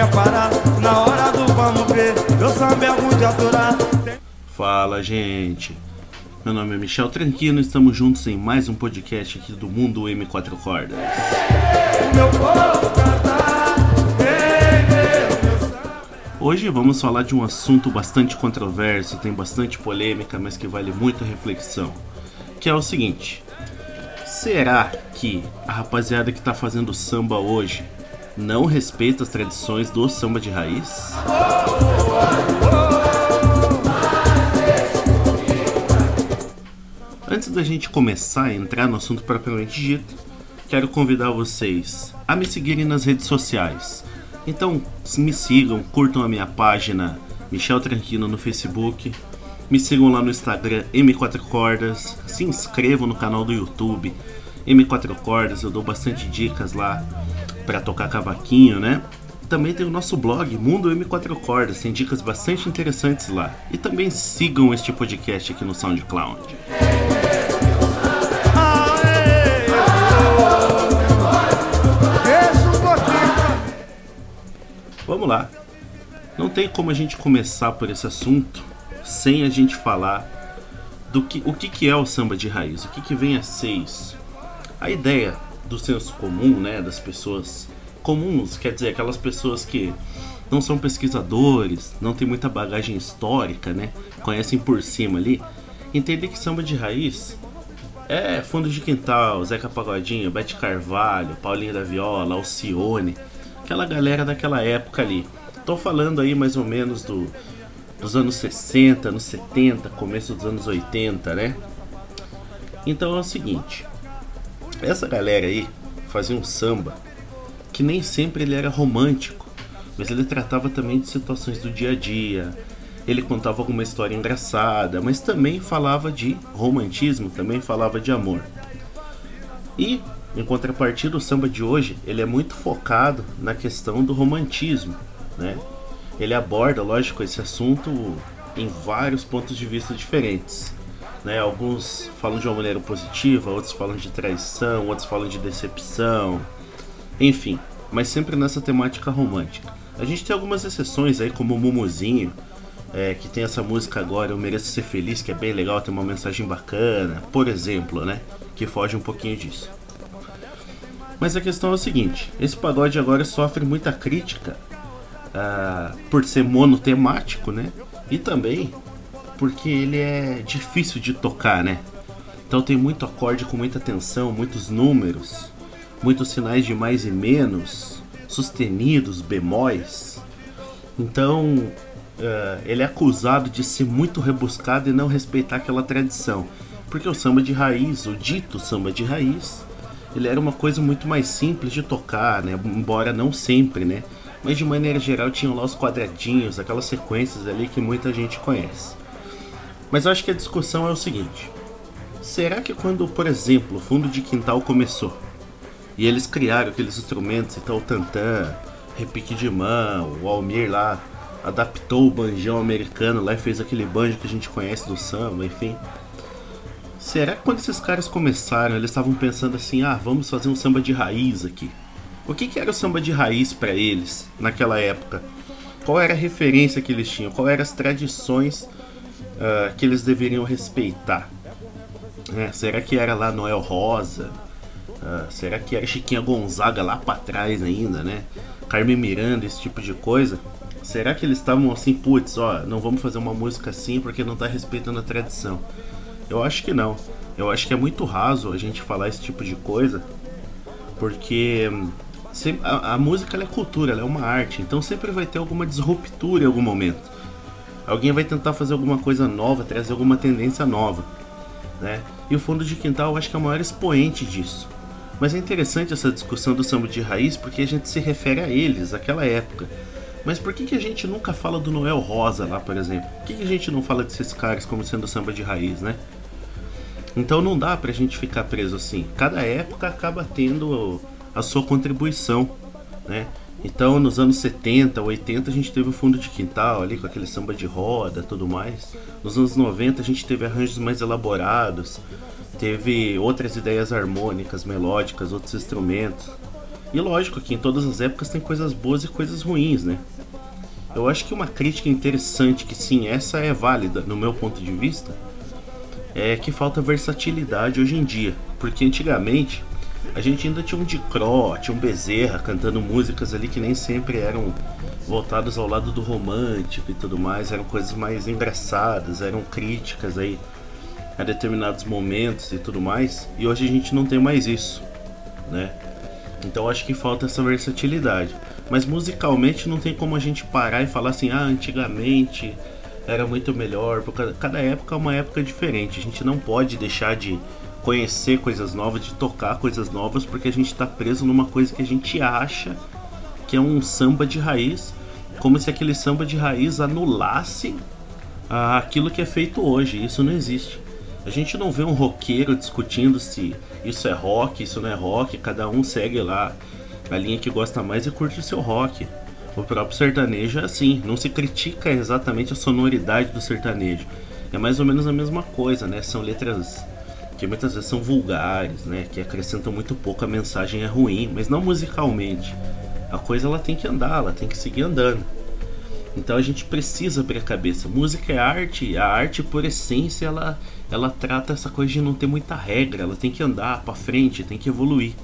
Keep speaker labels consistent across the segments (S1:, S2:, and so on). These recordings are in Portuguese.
S1: quer parar. Na hora do vamos ver, eu samba é muito aturar.
S2: Fala, gente. Meu nome é Michel Tranquino, estamos juntos em mais um podcast aqui do Mundo M4 Cordas.
S1: Meu samba.
S2: Hoje vamos falar de um assunto bastante controverso, tem bastante polêmica, mas que vale muita reflexão. Que é o seguinte: será que a rapaziada que tá fazendo samba hoje não respeita as tradições do samba de raiz? Antes da gente começar a entrar no assunto propriamente dito, quero convidar vocês a me seguirem nas redes sociais. Então, me sigam, curtam a minha página Michel Tranquino no Facebook, me sigam lá no Instagram M4 Cordas, se inscrevam no canal do YouTube M4 Cordas, eu dou bastante dicas lá para tocar cavaquinho, né? Também tem o nosso blog Mundo M4 Cordas, tem dicas bastante interessantes lá. E também sigam este podcast aqui no SoundCloud. Vamos lá. Não tem como a gente começar por esse assunto sem a gente falar do que o que, que é o samba de raiz, o que, que vem a ser isso. A ideia do senso comum, né, das pessoas comuns, quer dizer, aquelas pessoas que não são pesquisadores, não tem muita bagagem histórica, né, conhecem por cima ali, entender que samba de raiz é fundo de quintal, Zeca Pagodinho, Bete Carvalho, Paulinho da Viola, Alcione, aquela galera daquela época ali. Tô falando aí mais ou menos do, dos anos 60, anos 70, começo dos anos 80, né? Então é o seguinte, essa galera aí fazia um samba que nem sempre ele era romântico, mas ele tratava também de situações do dia a dia. Ele contava alguma história engraçada, mas também falava de romantismo, também falava de amor. E, em contrapartida, o samba de hoje ele é muito focado na questão do romantismo, né? Ele aborda, lógico, esse assunto em vários pontos de vista diferentes. Né? Alguns falam de uma maneira positiva, outros falam de traição, outros falam de decepção, enfim, mas sempre nessa temática romântica. A gente tem algumas exceções aí, como o Mumuzinho, é, que tem essa música agora, Eu Mereço Ser Feliz, que é bem legal, tem uma mensagem bacana, por exemplo, né? Que foge um pouquinho disso. Mas a questão é o seguinte: esse pagode agora sofre muita crítica ah, por ser monotemático, né? E também porque ele é difícil de tocar, né? Então tem muito acorde com muita tensão, muitos números, muitos sinais de mais e menos, sustenidos, bemóis. Então eh, ele é acusado de ser muito rebuscado e não respeitar aquela tradição. Porque o samba de raiz, o dito samba de raiz, ele era uma coisa muito mais simples de tocar, né? Embora não sempre, né? Mas de maneira geral tinham lá os quadradinhos, aquelas sequências ali que muita gente conhece. Mas eu acho que a discussão é o seguinte: será que quando, por exemplo, o fundo de quintal começou e eles criaram aqueles instrumentos, então o tantã, repique de mão, o Almir lá adaptou o banjão americano lá e fez aquele banjo que a gente conhece do samba, enfim. Será que quando esses caras começaram, eles estavam pensando assim: ah, vamos fazer um samba de raiz aqui? O que, que era o samba de raiz para eles naquela época? Qual era a referência que eles tinham? Qual eram as tradições uh, que eles deveriam respeitar? É, será que era lá Noel Rosa? Uh, será que era Chiquinha Gonzaga lá para trás ainda, né? Carmen Miranda, esse tipo de coisa? Será que eles estavam assim, putz, ó, não vamos fazer uma música assim porque não tá respeitando a tradição? Eu acho que não. Eu acho que é muito raso a gente falar esse tipo de coisa, porque hum, a, a, música é cultura, é uma arte, então sempre vai ter alguma disruptura em algum momento. Alguém vai tentar fazer alguma coisa nova, trazer alguma tendência nova, né? E o fundo de quintal eu acho que é o maior expoente disso. Mas é interessante essa discussão do samba de raiz porque a gente se refere a eles, aquela época. Mas por que, que a gente nunca fala do Noel Rosa lá, por exemplo? Por que, que a gente não fala desses caras como sendo samba de raiz, né? Então não dá pra gente ficar preso assim. Cada época acaba tendo a sua contribuição, né? Então, nos anos 70, 80, a gente teve o fundo de quintal ali, com aquele samba de roda tudo mais. Nos anos 90, a gente teve arranjos mais elaborados, teve outras ideias harmônicas, melódicas, outros instrumentos. E lógico que em todas as épocas tem coisas boas e coisas ruins, né? Eu acho que uma crítica interessante, que sim, essa é válida no meu ponto de vista, é que falta versatilidade hoje em dia. Porque antigamente a gente ainda tinha um Dicró, tinha um Bezerra cantando músicas ali que nem sempre eram voltadas ao lado do romântico e tudo mais, eram coisas mais engraçadas, eram críticas aí a determinados momentos e tudo mais. E hoje a gente não tem mais isso, né? Então acho que falta essa versatilidade. Mas musicalmente não tem como a gente parar e falar assim, ah, antigamente era muito melhor, porque cada época é uma época diferente. A gente não pode deixar de conhecer coisas novas, de tocar coisas novas, porque a gente está preso numa coisa que a gente acha que é um samba de raiz, como se aquele samba de raiz anulasse ah, aquilo que é feito hoje. Isso não existe. A gente não vê um roqueiro discutindo se isso é rock, isso não é rock, cada um segue lá a linha que gosta mais e curte o seu rock. O próprio sertanejo é assim, não se critica exatamente a sonoridade do sertanejo. É mais ou menos a mesma coisa, né? São letras que muitas vezes são vulgares, né? Que acrescentam muito pouco, a mensagem é ruim, mas não musicalmente. A coisa ela tem que andar, ela tem que seguir andando. Então a gente precisa abrir a cabeça. Música é arte, a arte por essência ela, ela trata essa coisa de não ter muita regra, ela tem que andar para frente, tem que evoluir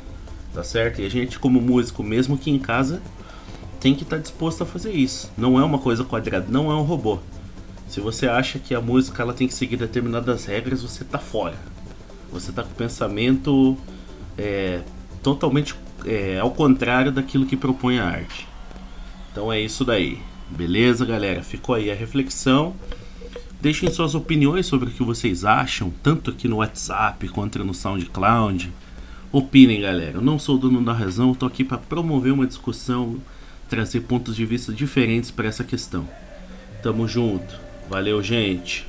S2: tá certo? E a gente, como músico, mesmo que em casa, tem que estar tá disposto a fazer isso. Não é uma coisa quadrada, não é um robô. Se você acha que a música ela tem que seguir determinadas regras, você tá fora. Você tá com o pensamento é, totalmente é, ao contrário daquilo que propõe a arte. Então é isso daí. Beleza, galera? Ficou aí a reflexão. Deixem suas opiniões sobre o que vocês acham, tanto aqui no WhatsApp quanto no SoundCloud. Opinem, galera. Eu não sou o dono da razão, tô aqui para promover uma discussão, trazer pontos de vista diferentes para essa questão. Tamo junto. Valeu, gente.